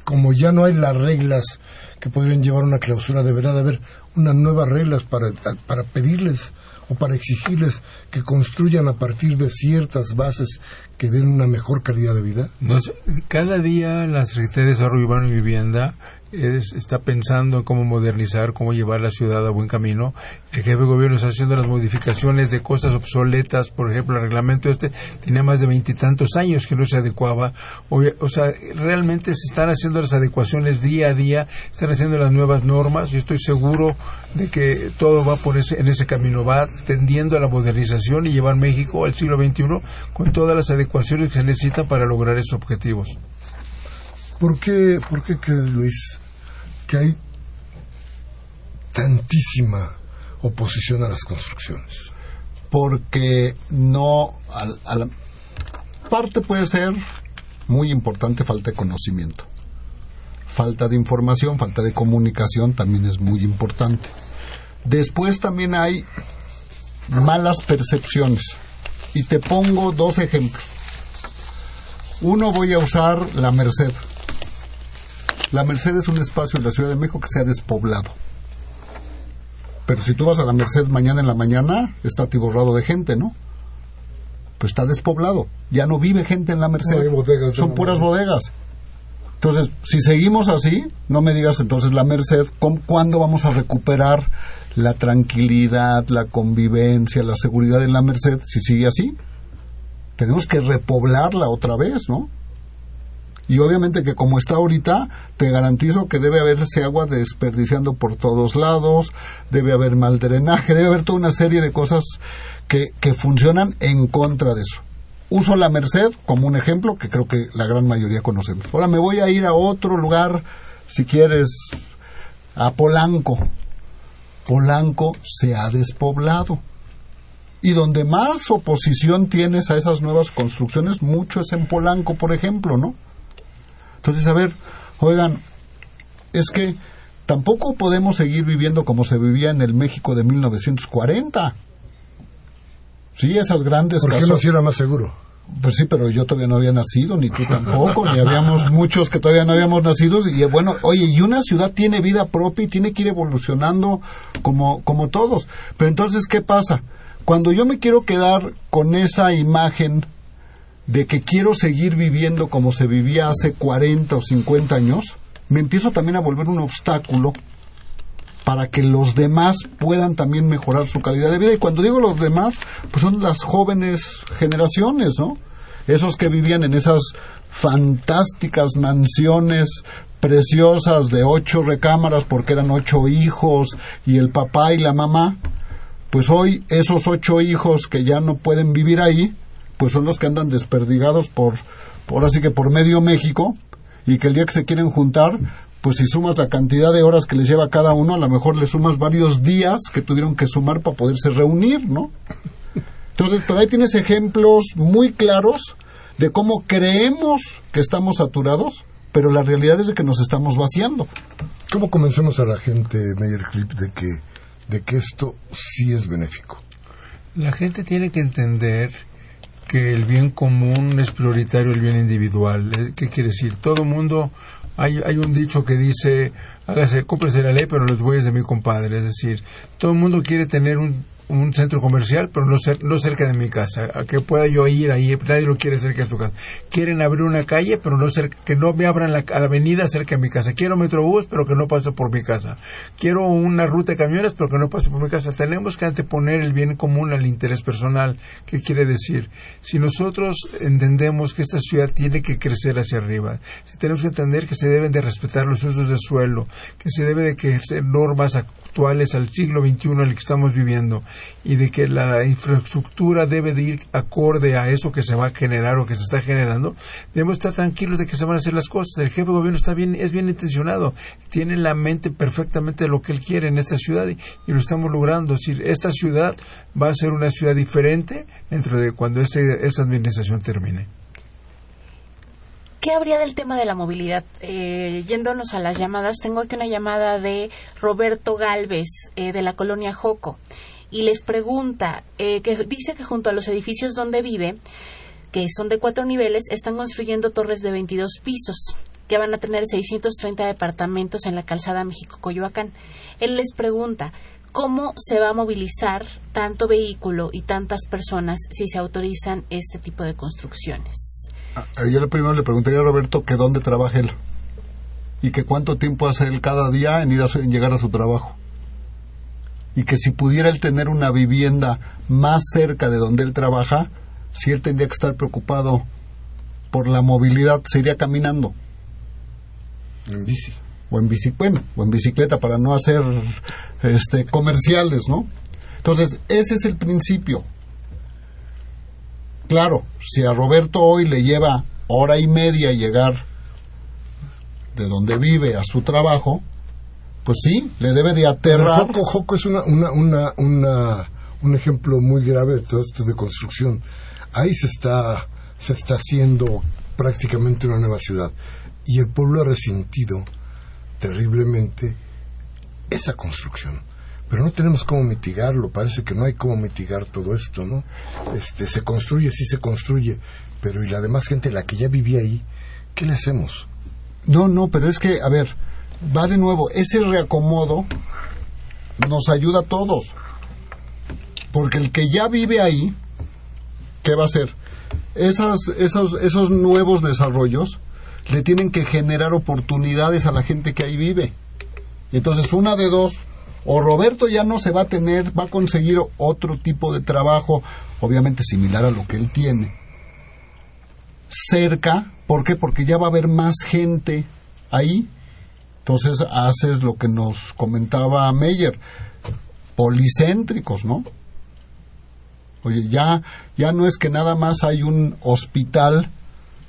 como ya no hay las reglas que podrían llevar una clausura, deberá de haber unas nuevas reglas para, para pedirles o para exigirles que construyan a partir de ciertas bases que den una mejor calidad de vida? cada día la Secretaría de Desarrollo Urbano y Vivienda está pensando en cómo modernizar, cómo llevar la ciudad a buen camino. El jefe de gobierno está haciendo las modificaciones de cosas obsoletas, por ejemplo, el reglamento este tenía más de veintitantos años que no se adecuaba. O, o, sea, realmente se están haciendo las adecuaciones día a día, están haciendo las nuevas normas. Yo estoy seguro de que todo va por ese, en ese camino, va tendiendo a la modernización y llevar México al siglo XXI con todas las adecuaciones que se necesitan para lograr esos objetivos. ¿Por qué, por qué crees, Luis, que hay tantísima oposición a las construcciones? Porque no, a, la parte puede ser muy importante falta de conocimiento. Falta de información, falta de comunicación también es muy importante. Después también hay malas percepciones. Y te pongo dos ejemplos. Uno voy a usar la Merced. La Merced es un espacio en la Ciudad de México que se ha despoblado. Pero si tú vas a la Merced mañana en la mañana, está atiborrado de gente, ¿no? Pues está despoblado. Ya no vive gente en la Merced. Son puras bodegas. Entonces, si seguimos así, no me digas entonces la Merced, ¿cuándo vamos a recuperar la tranquilidad, la convivencia, la seguridad en la Merced si sigue así? Tenemos que repoblarla otra vez, ¿no? Y obviamente que como está ahorita, te garantizo que debe haberse agua desperdiciando por todos lados, debe haber mal drenaje, debe haber toda una serie de cosas que, que funcionan en contra de eso uso la Merced como un ejemplo que creo que la gran mayoría conocemos. Ahora me voy a ir a otro lugar, si quieres, a Polanco. Polanco se ha despoblado. Y donde más oposición tienes a esas nuevas construcciones, mucho es en Polanco, por ejemplo, ¿no? Entonces, a ver, oigan, es que tampoco podemos seguir viviendo como se vivía en el México de 1940. Sí, esas grandes ¿Por qué no si era más seguro? Pues sí, pero yo todavía no había nacido, ni tú tampoco, ni habíamos muchos que todavía no habíamos nacido. Y bueno, oye, y una ciudad tiene vida propia y tiene que ir evolucionando como, como todos. Pero entonces, ¿qué pasa? Cuando yo me quiero quedar con esa imagen de que quiero seguir viviendo como se vivía hace 40 o 50 años, me empiezo también a volver un obstáculo para que los demás puedan también mejorar su calidad de vida. Y cuando digo los demás, pues son las jóvenes generaciones, ¿no? Esos que vivían en esas fantásticas mansiones preciosas de ocho recámaras porque eran ocho hijos y el papá y la mamá, pues hoy esos ocho hijos que ya no pueden vivir ahí, pues son los que andan desperdigados por, por así que por medio México y que el día que se quieren juntar, pues si sumas la cantidad de horas que les lleva cada uno, a lo mejor le sumas varios días que tuvieron que sumar para poderse reunir, ¿no? Entonces, por ahí tienes ejemplos muy claros de cómo creemos que estamos saturados, pero la realidad es de que nos estamos vaciando. ¿Cómo convencemos a la gente, Meyer Clip, de que, de que esto sí es benéfico? La gente tiene que entender que el bien común es prioritario el bien individual. ¿Qué quiere decir? Todo mundo hay, hay un dicho que dice, hágase, cúmplese la ley, pero los bueyes de mi compadre. Es decir, todo el mundo quiere tener un un centro comercial, pero no, no cerca de mi casa, a que pueda yo ir ahí, nadie lo quiere cerca de su casa. Quieren abrir una calle, pero no cerca, que no me abran la, avenida cerca de mi casa. Quiero metrobús, pero que no pase por mi casa. Quiero una ruta de camiones, pero que no pase por mi casa. Tenemos que anteponer el bien común al interés personal. ¿Qué quiere decir? Si nosotros entendemos que esta ciudad tiene que crecer hacia arriba, si tenemos que entender que se deben de respetar los usos del suelo, que se debe de que normas actuales al siglo XXI en el que estamos viviendo y de que la infraestructura debe de ir acorde a eso que se va a generar o que se está generando, debemos estar tranquilos de que se van a hacer las cosas. El jefe de gobierno está bien, es bien intencionado, tiene la mente perfectamente lo que él quiere en esta ciudad y, lo estamos logrando. Es decir, esta ciudad va a ser una ciudad diferente dentro de cuando este, esta administración termine. ¿Qué habría del tema de la movilidad? Eh, yéndonos a las llamadas, tengo aquí una llamada de Roberto Galvez eh, de la colonia Joco y les pregunta, eh, que dice que junto a los edificios donde vive, que son de cuatro niveles, están construyendo torres de 22 pisos que van a tener 630 departamentos en la calzada México-Coyoacán. Él les pregunta, ¿cómo se va a movilizar tanto vehículo y tantas personas si se autorizan este tipo de construcciones? Ah, yo primero le preguntaría a Roberto que dónde trabaja él. y que cuánto tiempo hace él cada día en ir a en llegar a su trabajo. Y que si pudiera él tener una vivienda más cerca de donde él trabaja, si él tendría que estar preocupado por la movilidad, se iría caminando. En bici. O en bici, bueno, o en bicicleta para no hacer este comerciales, ¿no? Entonces, ese es el principio. Claro, si a Roberto hoy le lleva hora y media llegar de donde vive a su trabajo, pues sí, le debe de aterrar. Joco, es una, una, una, una, un ejemplo muy grave de todo esto de construcción. Ahí se está, se está haciendo prácticamente una nueva ciudad. Y el pueblo ha resentido terriblemente esa construcción. Pero no tenemos cómo mitigarlo, parece que no hay cómo mitigar todo esto, ¿no? Este, se construye, sí se construye, pero ¿y la demás gente, la que ya vivía ahí, qué le hacemos? No, no, pero es que, a ver, va de nuevo, ese reacomodo nos ayuda a todos. Porque el que ya vive ahí, ¿qué va a hacer? Esas, esos, esos nuevos desarrollos le tienen que generar oportunidades a la gente que ahí vive. Entonces, una de dos, o Roberto ya no se va a tener, va a conseguir otro tipo de trabajo, obviamente similar a lo que él tiene, cerca, ¿por qué? Porque ya va a haber más gente ahí. Entonces haces lo que nos comentaba Meyer, policéntricos, ¿no? Oye, ya, ya no es que nada más hay un hospital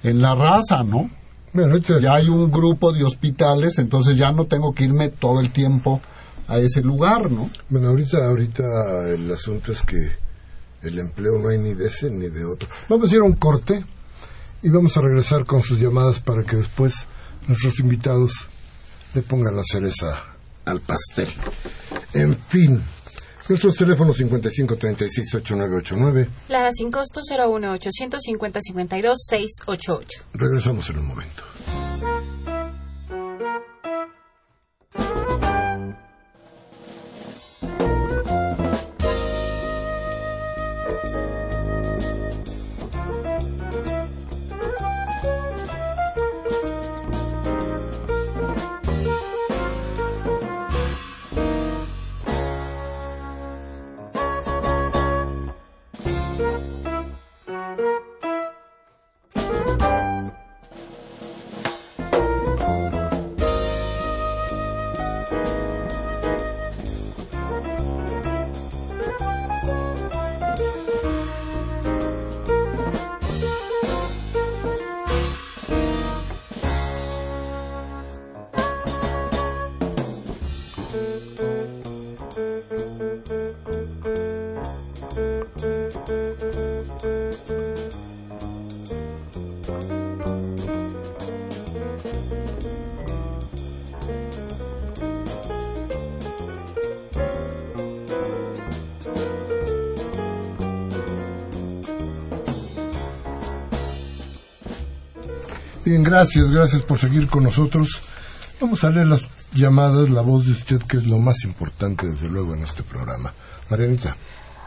en la raza, ¿no? Bueno, Ya hay un grupo de hospitales, entonces ya no tengo que irme todo el tiempo a ese lugar, ¿no? Bueno, ahorita, ahorita el asunto es que el empleo no hay ni de ese ni de otro. Vamos a ir a un corte y vamos a regresar con sus llamadas para que después nuestros invitados le pongan la cereza al pastel. En fin, nuestros teléfonos 5536-8989. Lada sin costo 01 850 52 688. Regresamos en un momento. Bien, gracias, gracias por seguir con nosotros. Vamos a leer las llamadas, la voz de usted, que es lo más importante, desde luego, en este programa. Marianita.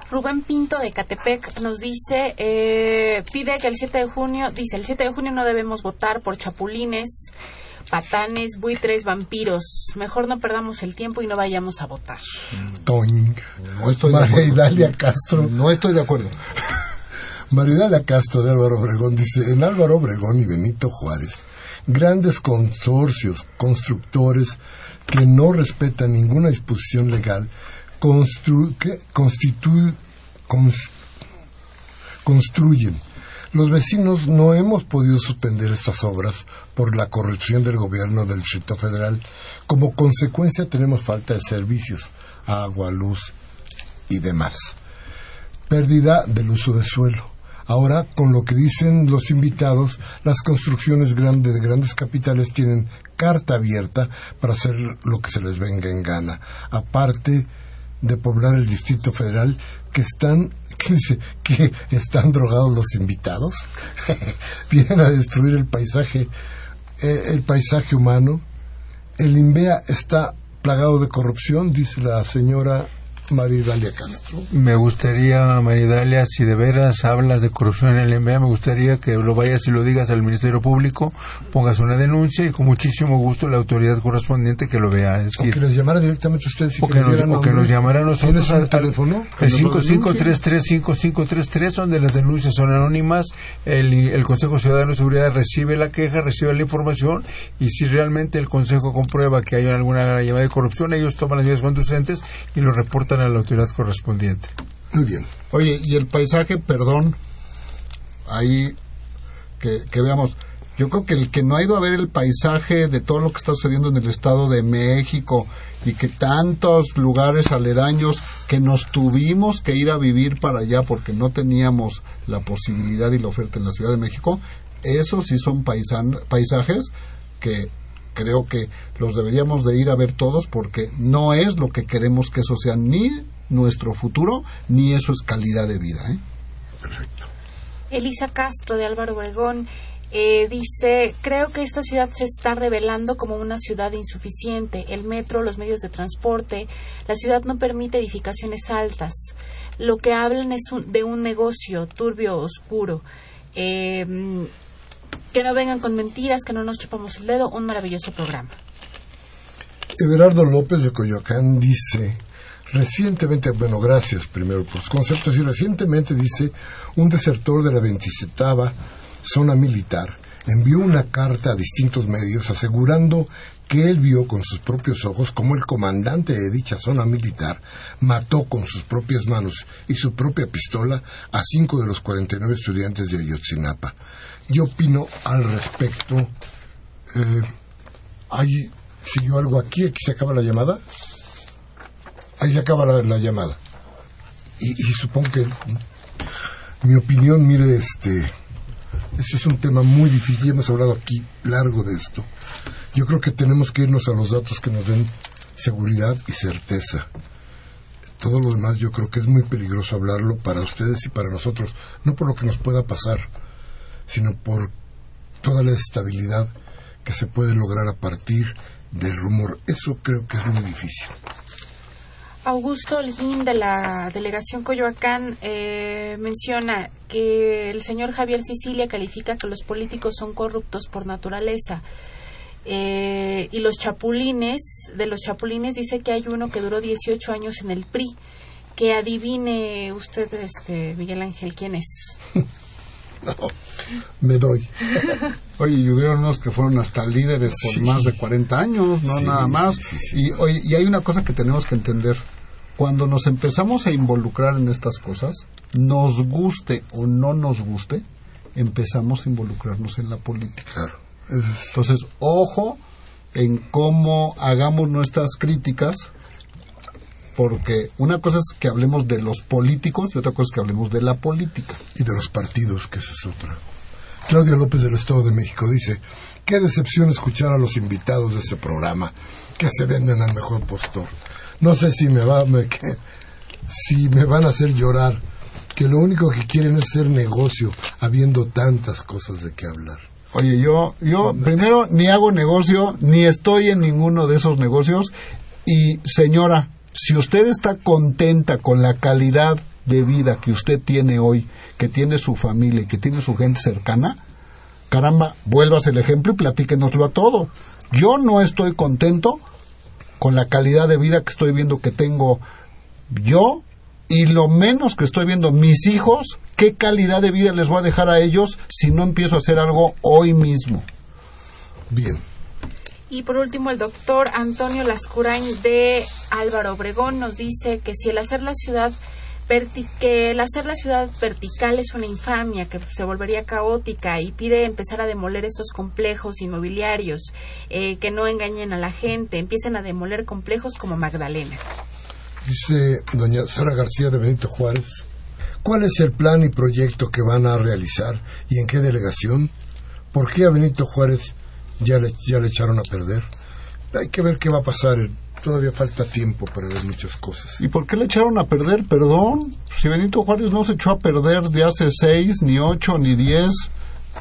Rubén Pinto de Catepec nos dice, eh, pide que el 7 de junio, dice, el 7 de junio no debemos votar por chapulines, patanes, buitres, vampiros. Mejor no perdamos el tiempo y no vayamos a votar. Toing. No estoy de acuerdo. Castro. No estoy de acuerdo. Maridalia Castro de Álvaro Obregón dice, en Álvaro Obregón y Benito Juárez, grandes consorcios, constructores que no respetan ninguna disposición legal, constru. Constitu- cons- construyen. Los vecinos no hemos podido suspender estas obras por la corrupción del gobierno del Distrito Federal. Como consecuencia tenemos falta de servicios, agua, luz y demás pérdida del uso de suelo. Ahora, con lo que dicen los invitados, las construcciones grandes de grandes capitales tienen carta abierta para hacer lo que se les venga en gana. Aparte de poblar el Distrito Federal, que están, ¿qué dice? Que están drogados los invitados. Vienen a destruir el paisaje, eh, el paisaje humano. El INVEA está plagado de corrupción, dice la señora Maridalia Castro. Me gustaría, Maridalia, si de veras hablas de corrupción en el MBA, me gustaría que lo vayas y lo digas al Ministerio Público, pongas una denuncia y con muchísimo gusto la autoridad correspondiente que lo vea. Es o que les llamara directamente a ustedes. Y o que, nos, o que nos llamara a nosotros al teléfono. El 5533-5533, donde las denuncias son anónimas. El, el Consejo Ciudadano de Seguridad recibe la queja, recibe la información y si realmente el Consejo comprueba que hay alguna llamada de corrupción, ellos toman las medidas conducentes y lo reportan a la autoridad correspondiente. Muy bien. Oye, y el paisaje, perdón, ahí que, que, veamos. Yo creo que el que no ha ido a ver el paisaje de todo lo que está sucediendo en el Estado de México y que tantos lugares aledaños que nos tuvimos que ir a vivir para allá porque no teníamos la posibilidad y la oferta en la Ciudad de México, esos sí son paisan, paisajes que creo que los deberíamos de ir a ver todos porque no es lo que queremos que eso sea ni nuestro futuro ni eso es calidad de vida. ¿eh? Perfecto. Elisa Castro de Álvaro Obregón eh, dice, creo que esta ciudad se está revelando como una ciudad insuficiente. El metro, los medios de transporte, la ciudad no permite edificaciones altas. Lo que hablan es de un negocio turbio, oscuro. Eh, que no vengan con mentiras, que no nos chupamos el dedo, un maravilloso programa. Everardo López de Coyoacán dice, recientemente, bueno, gracias primero por los conceptos, y recientemente dice, un desertor de la 27 zona militar envió una carta a distintos medios asegurando que él vio con sus propios ojos como el comandante de dicha zona militar mató con sus propias manos y su propia pistola a cinco de los 49 estudiantes de Ayotzinapa. Yo opino al respecto. Eh, ¿Hay, ¿Siguió algo aquí? ¿Aquí se acaba la llamada? Ahí se acaba la, llamada. Y, y, supongo que mi opinión, mire, este, este es un tema muy difícil. Hemos hablado aquí largo de esto. Yo creo que tenemos que irnos a los datos que nos den seguridad y certeza. Todo lo demás yo creo que es muy peligroso hablarlo para ustedes y para nosotros, no por lo que nos pueda pasar, sino por toda la estabilidad que se puede lograr a partir del rumor. Eso creo que es muy difícil. Augusto Holguín de la delegación Coyoacán eh, menciona que el señor Javier Sicilia califica que los políticos son corruptos por naturaleza. Eh, y los chapulines, de los chapulines dice que hay uno que duró 18 años en el PRI. Que adivine usted, este, Miguel Ángel, quién es. No, me doy. Oye, y hubieron unos que fueron hasta líderes por más de 40 años, no nada más. y, oye, y hay una cosa que tenemos que entender. Cuando nos empezamos a involucrar en estas cosas, nos guste o no nos guste, empezamos a involucrarnos en la política. Claro. Entonces, ojo en cómo hagamos nuestras críticas, porque una cosa es que hablemos de los políticos y otra cosa es que hablemos de la política. Y de los partidos, que esa es otra. Claudia López del Estado de México dice, qué decepción escuchar a los invitados de ese programa, que se venden al mejor postor. No sé si me va, me, que, si me van a hacer llorar, que lo único que quieren es hacer negocio, habiendo tantas cosas de qué hablar. Oye, yo, yo primero ni hago negocio, ni estoy en ninguno de esos negocios. Y señora, si usted está contenta con la calidad de vida que usted tiene hoy, que tiene su familia y que tiene su gente cercana, caramba, vuelvas el ejemplo y platíquenoslo a todo. Yo no estoy contento con la calidad de vida que estoy viendo que tengo yo y lo menos que estoy viendo mis hijos, qué calidad de vida les voy a dejar a ellos si no empiezo a hacer algo hoy mismo. Bien. Y por último, el doctor Antonio Lascurain de Álvaro Obregón nos dice que si el hacer la ciudad que el hacer la ciudad vertical es una infamia que se volvería caótica y pide empezar a demoler esos complejos inmobiliarios eh, que no engañen a la gente, empiecen a demoler complejos como Magdalena. Dice doña Sara García de Benito Juárez, ¿cuál es el plan y proyecto que van a realizar y en qué delegación? ¿Por qué a Benito Juárez ya le, ya le echaron a perder? Hay que ver qué va a pasar. Todavía falta tiempo para ver muchas cosas. ¿Y por qué le echaron a perder? Perdón, si Benito Juárez no se echó a perder de hace seis, ni ocho, ni diez.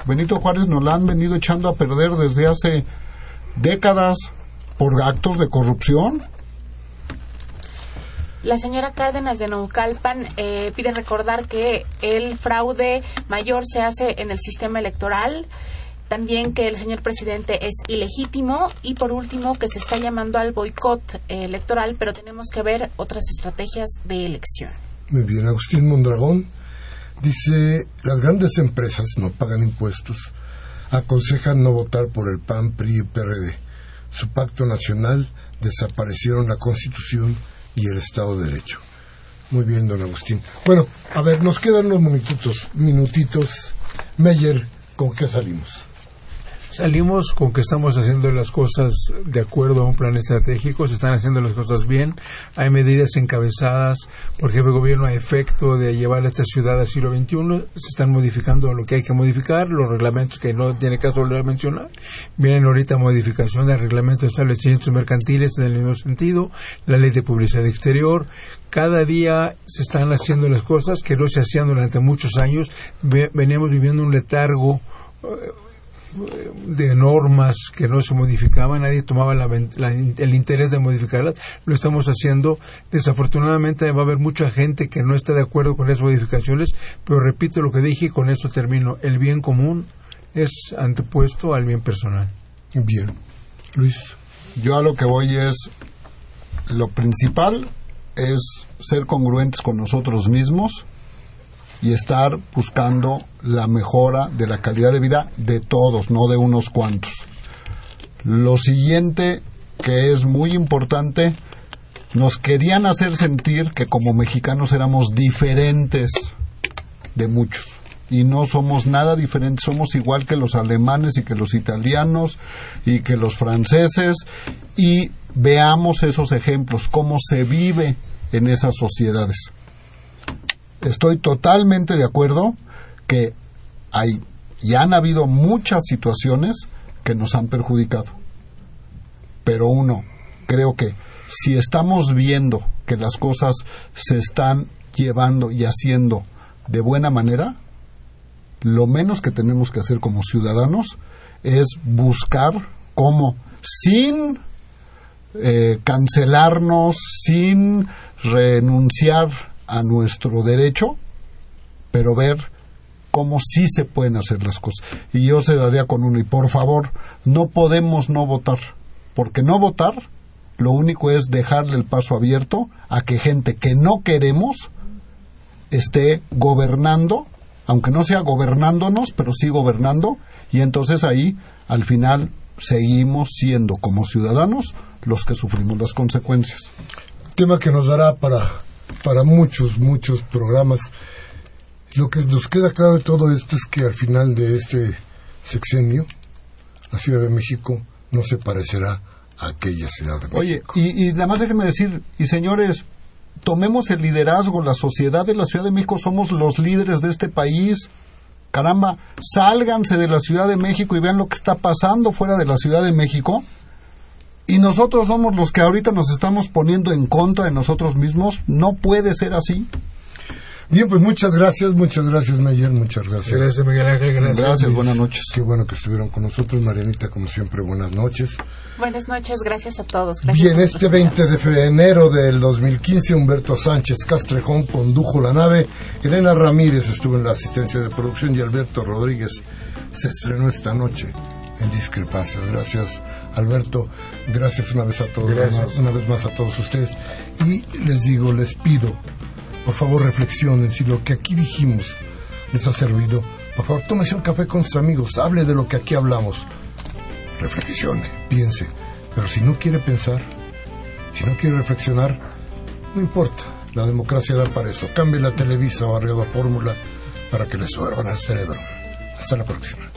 Benito Juárez nos la han venido echando a perder desde hace décadas por actos de corrupción La señora Cárdenas de Naucalpan eh, pide recordar que el fraude mayor se hace en el sistema electoral también que el señor presidente es ilegítimo y por último que se está llamando al boicot eh, electoral, pero tenemos que ver otras estrategias de elección. Muy bien, Agustín Mondragón dice, las grandes empresas no pagan impuestos, aconsejan no votar por el PAN, PRI y PRD. Su pacto nacional desaparecieron la Constitución y el Estado de Derecho. Muy bien, don Agustín. Bueno, a ver, nos quedan unos minutitos, minutitos. Meyer, ¿con qué salimos? Salimos con que estamos haciendo las cosas de acuerdo a un plan estratégico, se están haciendo las cosas bien, hay medidas encabezadas por jefe de gobierno a efecto de llevar a esta ciudad al siglo XXI, se están modificando lo que hay que modificar, los reglamentos que no tiene caso volver a mencionar, vienen ahorita modificación del reglamento de establecimientos mercantiles en el mismo sentido, la ley de publicidad exterior, cada día se están haciendo las cosas que no se hacían durante muchos años, veníamos viviendo un letargo eh, de normas que no se modificaban, nadie tomaba el interés de modificarlas, lo estamos haciendo. Desafortunadamente va a haber mucha gente que no está de acuerdo con esas modificaciones, pero repito lo que dije y con eso termino. El bien común es antepuesto al bien personal. Bien. Luis. Yo a lo que voy es, lo principal es ser congruentes con nosotros mismos, y estar buscando la mejora de la calidad de vida de todos, no de unos cuantos. Lo siguiente que es muy importante, nos querían hacer sentir que como mexicanos éramos diferentes de muchos. Y no somos nada diferentes, somos igual que los alemanes y que los italianos y que los franceses. Y veamos esos ejemplos, cómo se vive en esas sociedades estoy totalmente de acuerdo que hay y han habido muchas situaciones que nos han perjudicado. Pero uno, creo que si estamos viendo que las cosas se están llevando y haciendo de buena manera, lo menos que tenemos que hacer como ciudadanos es buscar cómo, sin eh, cancelarnos, sin renunciar a nuestro derecho, pero ver cómo sí se pueden hacer las cosas. Y yo se daría con uno, y por favor, no podemos no votar, porque no votar lo único es dejarle el paso abierto a que gente que no queremos esté gobernando, aunque no sea gobernándonos, pero sí gobernando, y entonces ahí, al final, seguimos siendo como ciudadanos los que sufrimos las consecuencias. Tema que nos dará para para muchos, muchos programas. Lo que nos queda claro de todo esto es que al final de este sexenio, la Ciudad de México no se parecerá a aquella Ciudad de México. Oye, y, y nada más déjenme decir, y señores, tomemos el liderazgo, la sociedad de la Ciudad de México somos los líderes de este país. Caramba, sálganse de la Ciudad de México y vean lo que está pasando fuera de la Ciudad de México y nosotros somos los que ahorita nos estamos poniendo en contra de nosotros mismos. No puede ser así. Bien, pues muchas gracias, muchas gracias Mayer, muchas gracias. Gracias Miguel Ángel, gracias. Gracias, buenas noches. Qué bueno que estuvieron con nosotros, Marianita, como siempre, buenas noches. Buenas noches, gracias a todos. Bien, este 20 de enero del 2015, Humberto Sánchez Castrejón condujo la nave, Elena Ramírez estuvo en la asistencia de producción y Alberto Rodríguez se estrenó esta noche en Discrepancias. Gracias Alberto, gracias una vez a todos, una vez más a todos ustedes. Y les digo, les pido, por favor reflexionen si lo que aquí dijimos les ha servido. Por favor, tómese un café con sus amigos, hable de lo que aquí hablamos. Reflexione, piense. Pero si no quiere pensar, si no quiere reflexionar, no importa. La democracia da para eso. Cambie la Televisa o Arredo Fórmula para que le suervan al cerebro. Hasta la próxima.